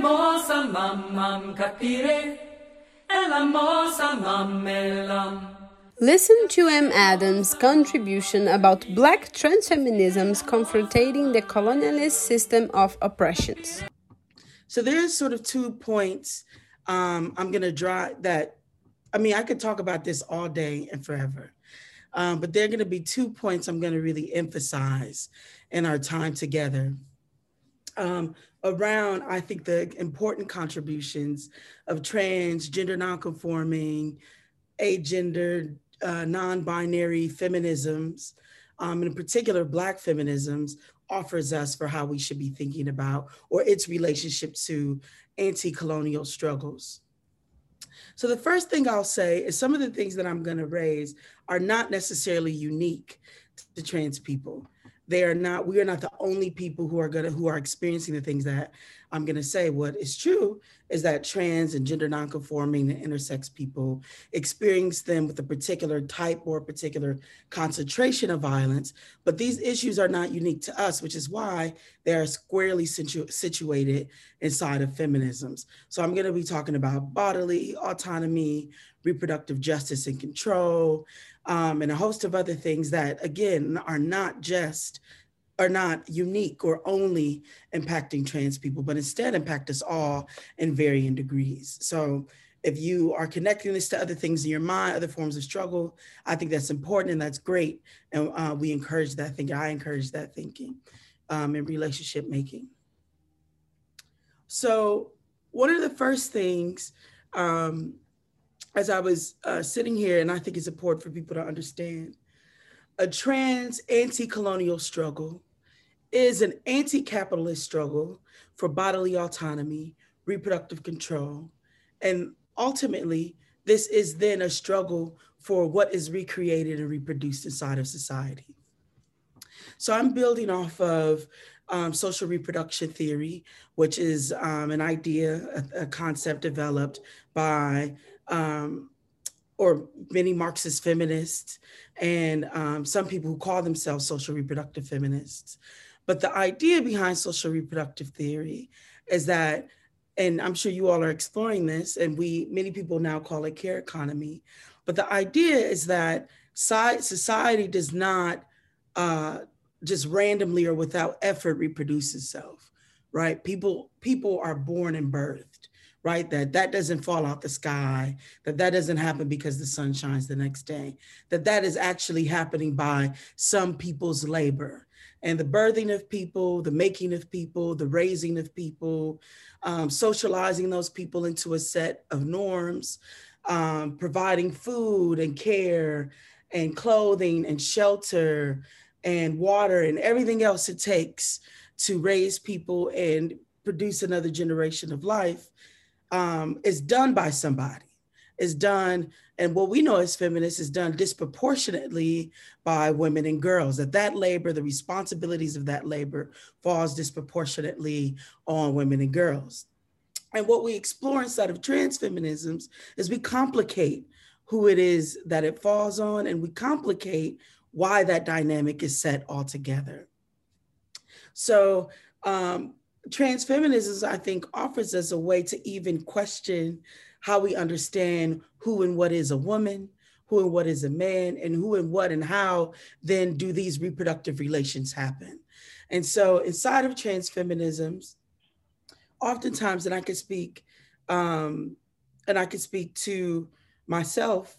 mosa mamam capire, la mosa. Listen to M. Adams' contribution about black transfeminism's confronting the colonialist system of oppressions. So there's sort of two points um, I'm going to draw that. I mean, I could talk about this all day and forever, um, but there are going to be two points I'm going to really emphasize in our time together. Um, around, I think, the important contributions of trans, gender nonconforming, agender, uh, non-binary feminisms, um, in particular Black feminisms, offers us for how we should be thinking about or its relationship to anti-colonial struggles. So the first thing I'll say is some of the things that I'm going to raise are not necessarily unique to trans people they are not we are not the only people who are gonna who are experiencing the things that i'm gonna say. What is true is that trans and gender nonconforming and intersex people experience them with a particular type or a particular concentration of violence but these issues are not unique to us which is why they are squarely situ- situated inside of feminisms. So i'm going to be talking about bodily autonomy reproductive justice and control um, and a host of other things that, again, are not just are not unique or only impacting trans people, but instead impact us all in varying degrees. So if you are connecting this to other things in your mind, other forms of struggle, I think that's important and that's great. And uh, we encourage that thinking. I encourage that thinking um, in relationship making. So one of the first things um, as I was uh, sitting here, and I think it's important for people to understand, a trans anti-colonial struggle is an anti-capitalist struggle for bodily autonomy, reproductive control, and ultimately, this is then a struggle for what is recreated and reproduced inside of society. So I'm building off of um, social reproduction theory, which is um, an idea, a, a, concept developed by um, or many Marxist feminists, and um, some people who call themselves social reproductive feminists. But the idea behind social reproductive theory is that, and I'm sure you all are exploring this, and we many people now call it care economy. But the idea is that society does not uh, just randomly or without effort reproduce itself, right? People people are born and birthed right? That that doesn't fall out the sky that that doesn't happen because the sun shines the next day that that is actually happening by some people's labor. And the birthing of people the making of people the raising of people um, socializing those people into a set of norms um, providing food and care and clothing and shelter and water and everything else it takes to raise people and produce another generation of life um, is done by somebody, is done, and what we know as feminists is done disproportionately by women and girls. That that labor, the responsibilities of that labor, falls disproportionately on women and girls. And what we explore inside of trans feminisms is we complicate who it is that it falls on, and we complicate why that dynamic is set altogether. So um, transfeminism, I think, offers us a way to even question how we understand who and what is a woman, who and what is a man, and who and what and how then do these reproductive relations happen. And so inside of transfeminisms, oftentimes, and I can speak, um, and I can speak to myself,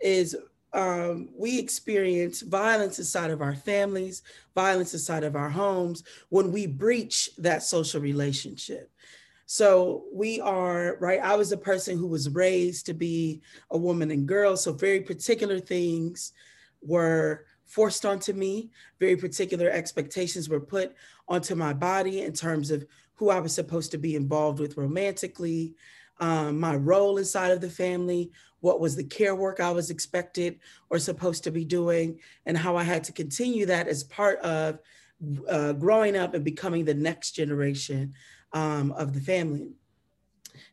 is um, we experience violence inside of our families, violence inside of our homes when we breach that social relationship. So we are, right? I was a person who was raised to be a woman and girl. So very particular things were forced onto me, very particular expectations were put onto my body in terms of who I was supposed to be involved with romantically, um, my role inside of the family, what was the care work I was expected or supposed to be doing, and how I had to continue that as part of uh, growing up and becoming the next generation um, of the family.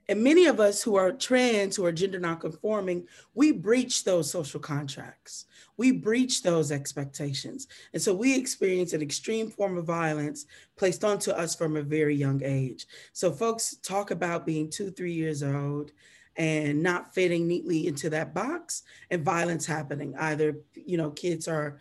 And many of us who are trans, who are gender nonconforming, we breach those social contracts. We breach those expectations. And so we experience an extreme form of violence placed onto us from a very young age. So folks talk about being two, three years old and not fitting neatly into that box and violence happening. Either, you know, kids are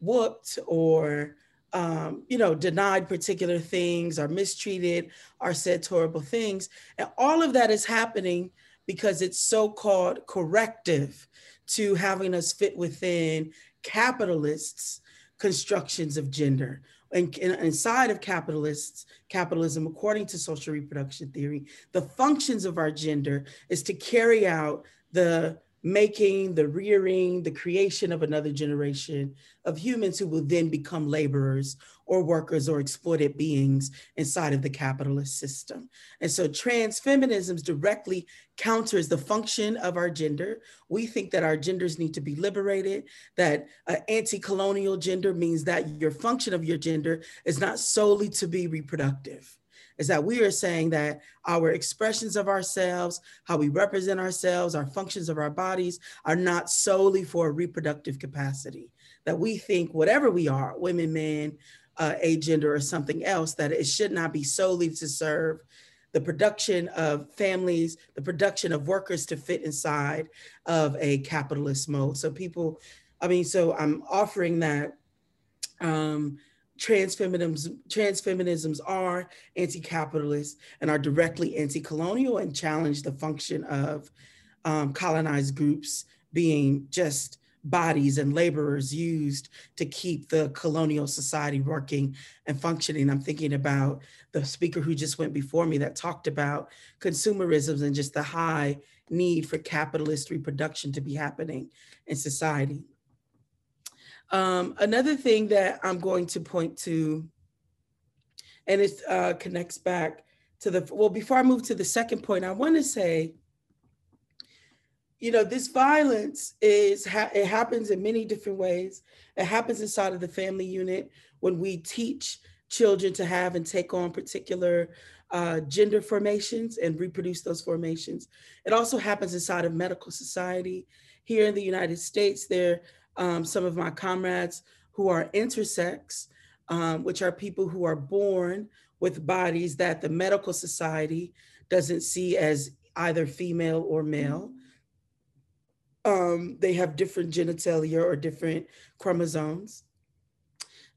whooped or um, you know, denied particular things are mistreated are said horrible things. And all of that is happening because it's so called corrective to having us fit within capitalists' constructions of gender. And, inside of capitalists, capitalism, according to social reproduction theory, the functions of our gender is to carry out the making, the rearing, the creation of another generation of humans who will then become laborers or workers or exploited beings inside of the capitalist system. And so trans feminisms directly counters the function of our gender. We think that our genders need to be liberated, that anti-colonial gender means that your function of your gender is not solely to be reproductive is that we are saying that our expressions of ourselves, how we represent ourselves, our functions of our bodies are not solely for reproductive capacity. That we think whatever we are, women, men, uh, gender, or something else, that it should not be solely to serve the production of families, the production of workers to fit inside of a capitalist mode. So people, I mean, so I'm offering that um, trans feminisms, trans feminisms are anti-capitalist and are directly anti-colonial and challenge the function of um, colonized groups being just bodies and laborers used to keep the colonial society working and functioning. I'm thinking about the speaker who just went before me that talked about consumerism and just the high need for capitalist reproduction to be happening in society. Um, another thing that I'm going to point to, and it uh, connects back to the, well, before I move to the second point, I want to say, you know, this violence is, it happens in many different ways. It happens inside of the family unit when we teach children to have and take on particular uh, gender formations and reproduce those formations. It also happens inside of medical society. Here in the United States, there um, some of my comrades who are intersex, um, which are people who are born with bodies that the medical society doesn't see as either female or male. Um, they have different genitalia or different chromosomes.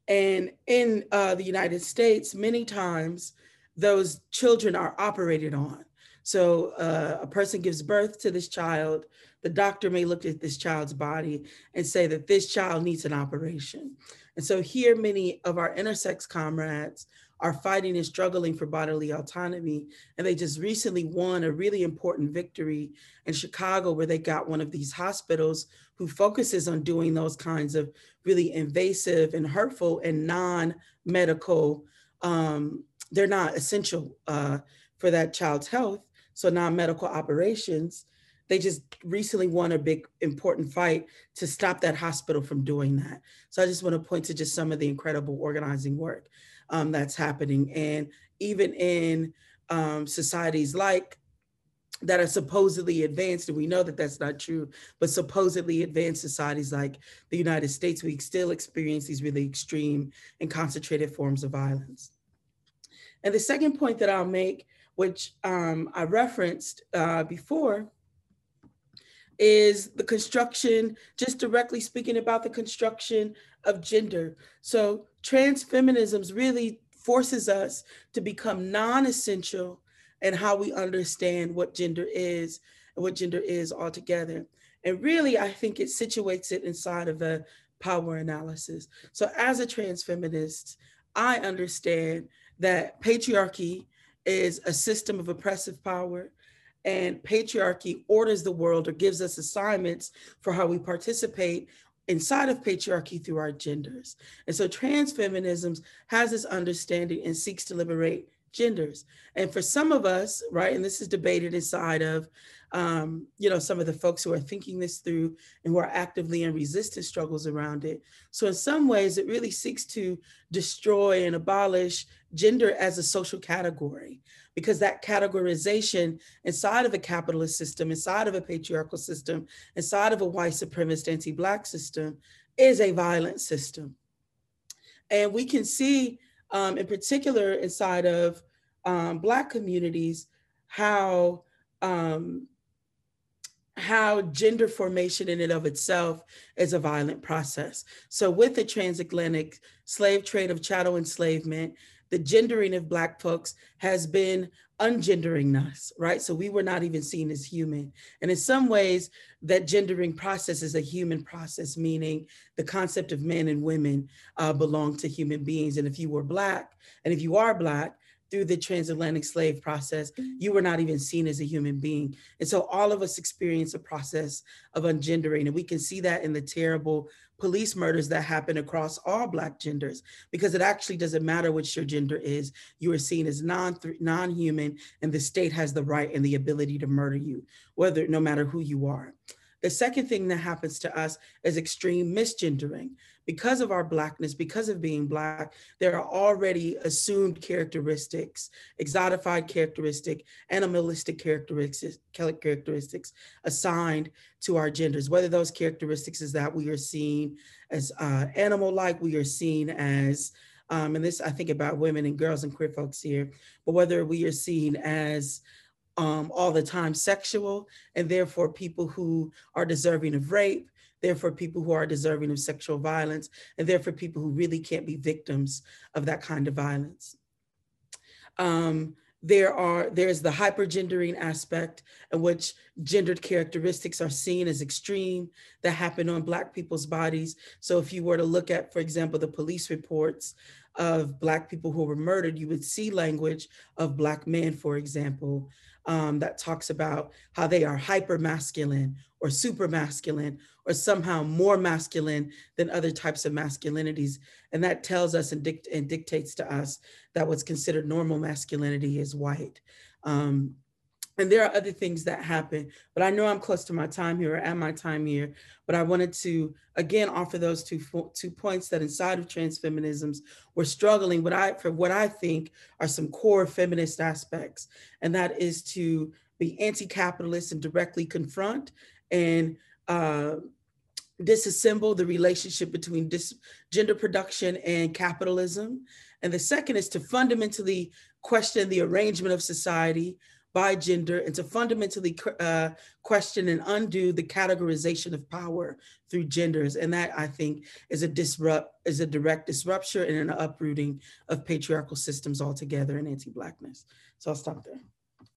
And in uh, the United States, many times those children are operated on. So uh, a person gives birth to this child, the doctor may look at this child's body and say that this child needs an operation. And so here, many of our intersex comrades are fighting and struggling for bodily autonomy. And they just recently won a really important victory in Chicago, where they got one of these hospitals who focuses on doing those kinds of really invasive and hurtful and non medical, um, they're not essential uh, for that child's health. So, non medical operations they just recently won a big important fight to stop that hospital from doing that. So I just want to point to just some of the incredible organizing work um, that's happening. And even in um, societies like that are supposedly advanced, and we know that that's not true, but supposedly advanced societies like the United States, we still experience these really extreme and concentrated forms of violence. And the second point that I'll make, which um, I referenced uh, before, is the construction, just directly speaking about the construction of gender. So trans feminisms really forces us to become non-essential in how we understand what gender is and what gender is altogether. And really, I think it situates it inside of a power analysis. So as a trans feminist, I understand that patriarchy is a system of oppressive power and patriarchy orders the world or gives us assignments for how we participate inside of patriarchy through our genders. And so trans feminisms has this understanding and seeks to liberate genders. And for some of us, right, and this is debated inside of, um, you know, some of the folks who are thinking this through and who are actively in resistance struggles around it. So in some ways, it really seeks to destroy and abolish gender as a social category because that categorization inside of a capitalist system, inside of a patriarchal system, inside of a white supremacist anti-black system is a violent system. And we can see um, in particular inside of um, Black communities, how um, how gender formation in and of itself is a violent process. So with the transatlantic slave trade of chattel enslavement, the gendering of Black folks has been ungendering us, right? So we were not even seen as human. And in some ways, that gendering process is a human process, meaning the concept of men and women uh, belong to human beings. And if you were Black, and if you are Black, through the transatlantic slave process, mm-hmm. you were not even seen as a human being. And so all of us experience a process of ungendering. And we can see that in the terrible police murders that happen across all Black genders, because it actually doesn't matter which your gender is. You are seen as non, non-human and the state has the right and the ability to murder you, whether no matter who you are. The second thing that happens to us is extreme misgendering. Because of our Blackness, because of being Black, there are already assumed characteristics, exotified characteristic, animalistic characteristics, characteristics assigned to our genders, whether those characteristics is that we are seen as uh, animal-like, we are seen as um, and this I think about women and girls and queer folks here, but whether we are seen as um, all the time sexual, and therefore people who are deserving of rape, therefore people who are deserving of sexual violence, and therefore people who really can't be victims of that kind of violence. Um, there are there's the hypergendering aspect in which gendered characteristics are seen as extreme that happen on black people's bodies so if you were to look at for example the police reports of black people who were murdered you would see language of black men for example um, that talks about how they are hyper masculine or super masculine or somehow more masculine than other types of masculinities. And that tells us and, dict and dictates to us that what's considered normal masculinity is white. Um, and there are other things that happen, but I know I'm close to my time here or at my time here, but I wanted to, again, offer those two, two points that inside of trans feminisms, we're struggling what I, for what I think are some core feminist aspects, and that is to be anti-capitalist and directly confront and uh, disassemble the relationship between dis gender production and capitalism. And the second is to fundamentally question the arrangement of society by gender and to fundamentally uh, question and undo the categorization of power through genders. And that I think is a disrupt is a direct disruption and an uprooting of patriarchal systems altogether and anti-blackness. So I'll stop there.